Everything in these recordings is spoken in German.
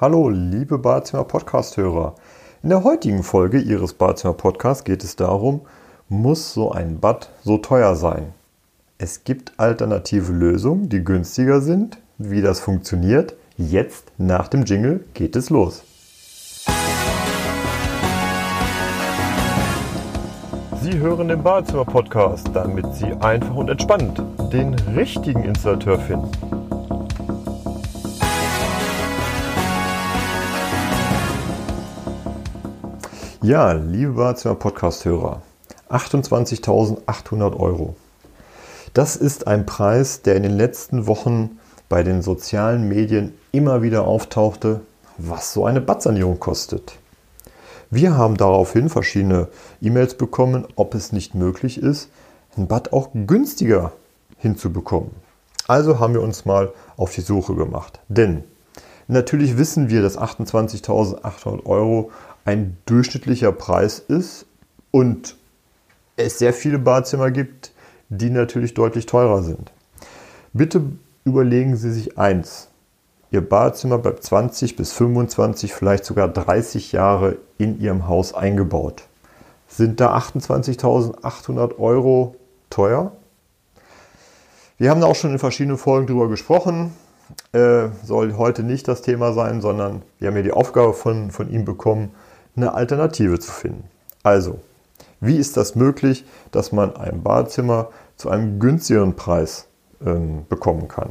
Hallo, liebe Badezimmer Podcast-Hörer. In der heutigen Folge Ihres Badezimmer Podcasts geht es darum, muss so ein Bad so teuer sein? Es gibt alternative Lösungen, die günstiger sind. Wie das funktioniert, jetzt nach dem Jingle geht es los. Sie hören den Badezimmer Podcast, damit Sie einfach und entspannt den richtigen Installateur finden. Ja, liebe Badezimmer Podcast-Hörer, 28.800 Euro. Das ist ein Preis, der in den letzten Wochen bei den sozialen Medien immer wieder auftauchte, was so eine Badsanierung kostet. Wir haben daraufhin verschiedene E-Mails bekommen, ob es nicht möglich ist, ein Bad auch günstiger hinzubekommen. Also haben wir uns mal auf die Suche gemacht. Denn natürlich wissen wir, dass 28.800 Euro ein durchschnittlicher Preis ist und es sehr viele Badezimmer gibt, die natürlich deutlich teurer sind. Bitte überlegen Sie sich eins. Ihr Badezimmer bleibt 20 bis 25, vielleicht sogar 30 Jahre in Ihrem Haus eingebaut. Sind da 28.800 Euro teuer? Wir haben da auch schon in verschiedenen Folgen drüber gesprochen. Äh, soll heute nicht das Thema sein, sondern wir haben ja die Aufgabe von, von ihm bekommen, eine Alternative zu finden. Also, wie ist das möglich, dass man ein Badezimmer zu einem günstigeren Preis ähm, bekommen kann?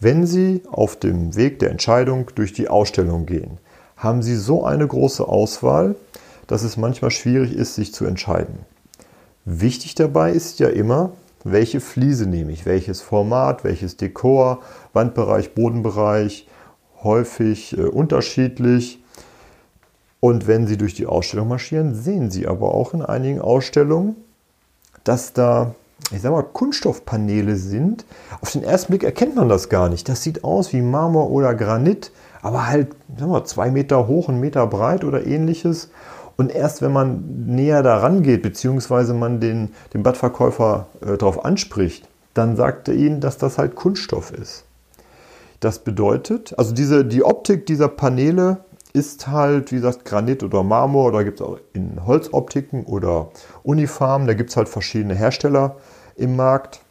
Wenn Sie auf dem Weg der Entscheidung durch die Ausstellung gehen, haben Sie so eine große Auswahl, dass es manchmal schwierig ist, sich zu entscheiden. Wichtig dabei ist ja immer, welche Fliese nehme ich, welches Format, welches Dekor, Wandbereich, Bodenbereich, häufig äh, unterschiedlich. Und wenn Sie durch die Ausstellung marschieren, sehen Sie aber auch in einigen Ausstellungen, dass da, ich sag mal, Kunststoffpaneele sind. Auf den ersten Blick erkennt man das gar nicht. Das sieht aus wie Marmor oder Granit, aber halt, sagen wir, zwei Meter hoch, ein Meter breit oder ähnliches. Und erst wenn man näher daran geht, beziehungsweise man den, den Badverkäufer äh, darauf anspricht, dann sagt er ihnen, dass das halt Kunststoff ist. Das bedeutet, also diese, die Optik dieser Paneele ist halt, wie gesagt, Granit oder Marmor oder gibt es auch in Holzoptiken oder Unifarmen. Da gibt es halt verschiedene Hersteller im Markt.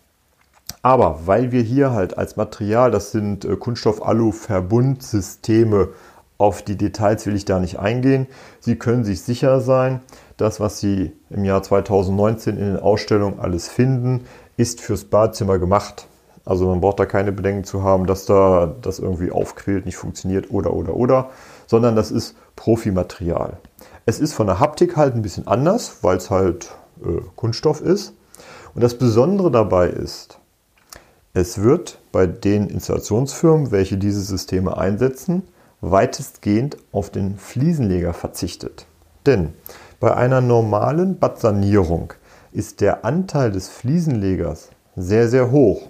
Aber weil wir hier halt als Material, das sind äh, Kunststoff-Alu-Verbundsysteme, auf die Details will ich da nicht eingehen. Sie können sich sicher sein, das, was Sie im Jahr 2019 in den Ausstellungen alles finden, ist fürs Badezimmer gemacht. Also man braucht da keine Bedenken zu haben, dass da das irgendwie aufquillt, nicht funktioniert oder oder oder sondern das ist Profimaterial. Es ist von der Haptik halt ein bisschen anders, weil es halt äh, Kunststoff ist. Und das Besondere dabei ist, es wird bei den Installationsfirmen, welche diese Systeme einsetzen, weitestgehend auf den Fliesenleger verzichtet. Denn bei einer normalen Badsanierung ist der Anteil des Fliesenlegers sehr, sehr hoch.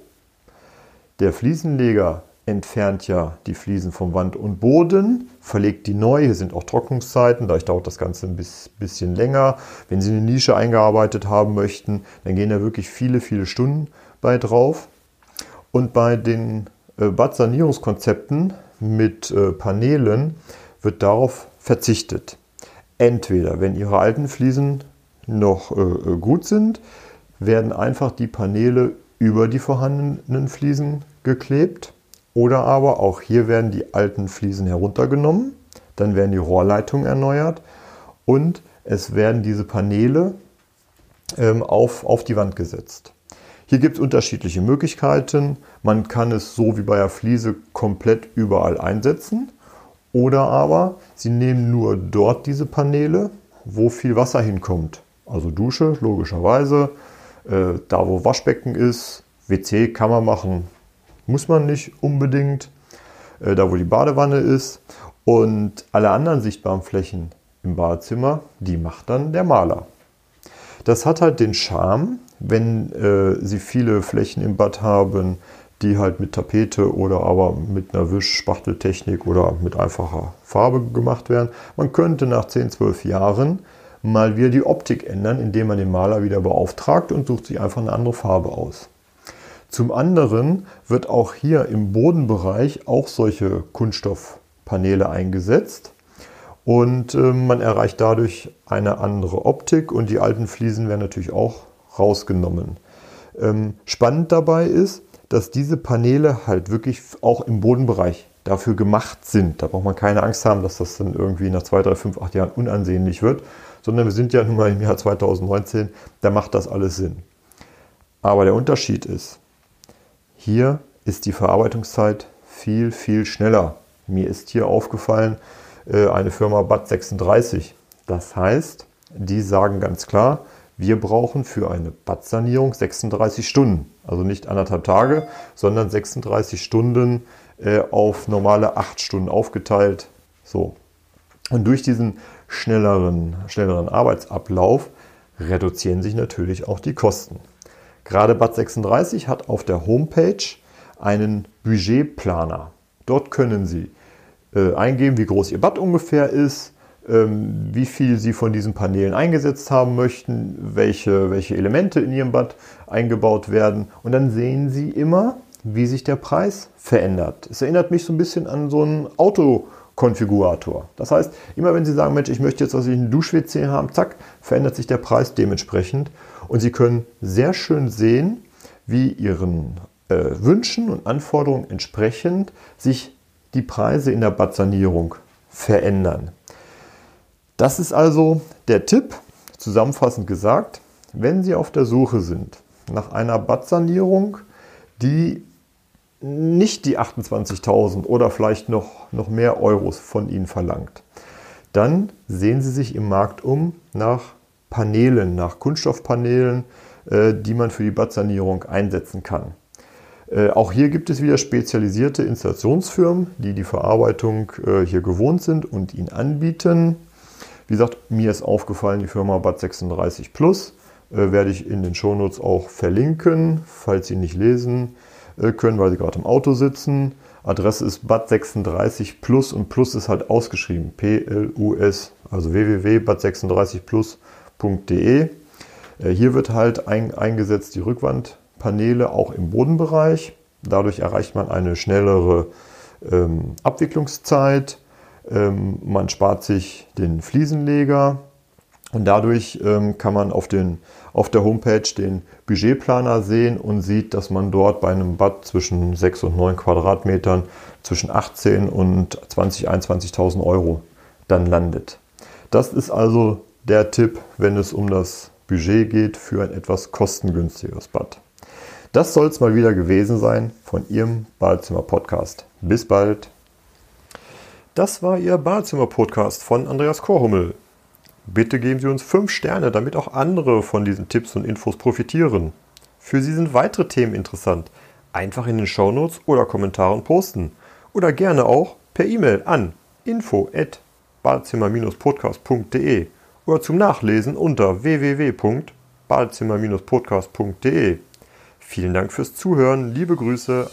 Der Fliesenleger entfernt ja die Fliesen vom Wand und Boden, verlegt die neu. Hier sind auch Trocknungszeiten, dadurch dauert das Ganze ein bisschen länger. Wenn Sie eine Nische eingearbeitet haben möchten, dann gehen da wirklich viele, viele Stunden bei drauf. Und bei den äh, Badsanierungskonzepten mit äh, Paneelen wird darauf verzichtet. Entweder, wenn Ihre alten Fliesen noch äh, gut sind, werden einfach die Paneele über die vorhandenen Fliesen geklebt oder aber auch hier werden die alten Fliesen heruntergenommen, dann werden die Rohrleitungen erneuert und es werden diese Paneele ähm, auf, auf die Wand gesetzt. Hier gibt es unterschiedliche Möglichkeiten. Man kann es so wie bei der Fliese komplett überall einsetzen. Oder aber Sie nehmen nur dort diese Paneele, wo viel Wasser hinkommt. Also Dusche, logischerweise. Äh, da wo Waschbecken ist, WC kann man machen, muss man nicht unbedingt. Äh, da, wo die Badewanne ist. Und alle anderen sichtbaren Flächen im Badezimmer, die macht dann der Maler. Das hat halt den Charme, wenn äh, Sie viele Flächen im Bad haben, die halt mit Tapete oder aber mit einer Wischspachteltechnik oder mit einfacher Farbe gemacht werden. Man könnte nach 10, 12 Jahren mal wieder die Optik ändern, indem man den Maler wieder beauftragt und sucht sich einfach eine andere Farbe aus. Zum anderen wird auch hier im Bodenbereich auch solche Kunststoff Paneele eingesetzt und äh, man erreicht dadurch eine andere Optik und die alten Fliesen werden natürlich auch rausgenommen. Ähm, spannend dabei ist, dass diese Paneele halt wirklich auch im Bodenbereich dafür gemacht sind. Da braucht man keine Angst haben, dass das dann irgendwie nach 2, 3, 5, 8 Jahren unansehnlich wird, sondern wir sind ja nun mal im Jahr 2019, da macht das alles Sinn. Aber der Unterschied ist, hier ist die Verarbeitungszeit viel, viel schneller. Mir ist hier aufgefallen, äh, eine Firma Bad 36. Das heißt, die sagen ganz klar, wir brauchen für eine Badsanierung 36 Stunden. Also nicht anderthalb Tage, sondern 36 Stunden äh, auf normale 8 Stunden aufgeteilt. So. Und durch diesen schnelleren, schnelleren Arbeitsablauf reduzieren sich natürlich auch die Kosten. Gerade Bad 36 hat auf der Homepage einen Budgetplaner. Dort können Sie äh, eingeben, wie groß Ihr Bad ungefähr ist, ähm, wie viel Sie von diesen Paneelen eingesetzt haben möchten, welche, welche Elemente in Ihrem Bad eingebaut werden. Und dann sehen Sie immer, wie sich der Preis verändert. Es erinnert mich so ein bisschen an so einen Autokonfigurator. Das heißt, immer wenn Sie sagen, Mensch, ich möchte jetzt was ich einen Dusch-WC haben, zack, verändert sich der Preis dementsprechend. Und Sie können sehr schön sehen, wie Ihren äh, Wünschen und Anforderungen entsprechend sich die Preise in der Badsanierung verändern. Das ist also der Tipp, zusammenfassend gesagt, wenn Sie auf der Suche sind nach einer Badsanierung, die nicht die 28.000 oder vielleicht noch, noch mehr Euros von Ihnen verlangt, dann sehen Sie sich im Markt um nach Paneelen, nach Kunststoffpaneelen, äh, die man für die Badsanierung einsetzen kann. Äh, auch hier gibt es wieder spezialisierte Installationsfirmen, die die Verarbeitung äh, hier gewohnt sind und ihn anbieten. Wie gesagt, mir ist aufgefallen, die Firma Bad 36 Plus werde ich in den Shownotes auch verlinken, falls Sie nicht lesen können, weil Sie gerade im Auto sitzen. Adresse ist Bad 36 Plus und Plus ist halt ausgeschrieben. P-L-U-S, also www.bad36plus.de. Äh, hier wird halt ein, eingesetzt die Rückwandpaneele auch im Bodenbereich. Dadurch erreicht man eine schnellere ähm, Abwicklungszeit ähm, man spart sich den Fliesenleger und dadurch ähm, kann man auf, den, auf der Homepage den Budgetplaner sehen und sieht, dass man dort bei einem Bad zwischen 6 und 9 Quadratmetern zwischen 18 und 20, 21.000 Euro dann landet. Das ist also der Tipp, wenn es um das Budget geht für ein etwas kostengünstigeres Bad. Das soll es mal wieder gewesen sein von Ihrem Badezimmer Podcast. Bis bald. Das war Ihr Badezimmer-Podcast von Andreas Korhummel. Bitte geben Sie uns 5 Sterne, damit auch andere von diesen Tipps und Infos profitieren. Für Sie sind weitere Themen interessant. Einfach in den Shownotes oder Kommentaren posten. Oder gerne auch per E-Mail an info@badezimmer-podcast.de oder zum Nachlesen unter www.badezimmer-podcast.de. Vielen Dank fürs Zuhören. Liebe Grüße.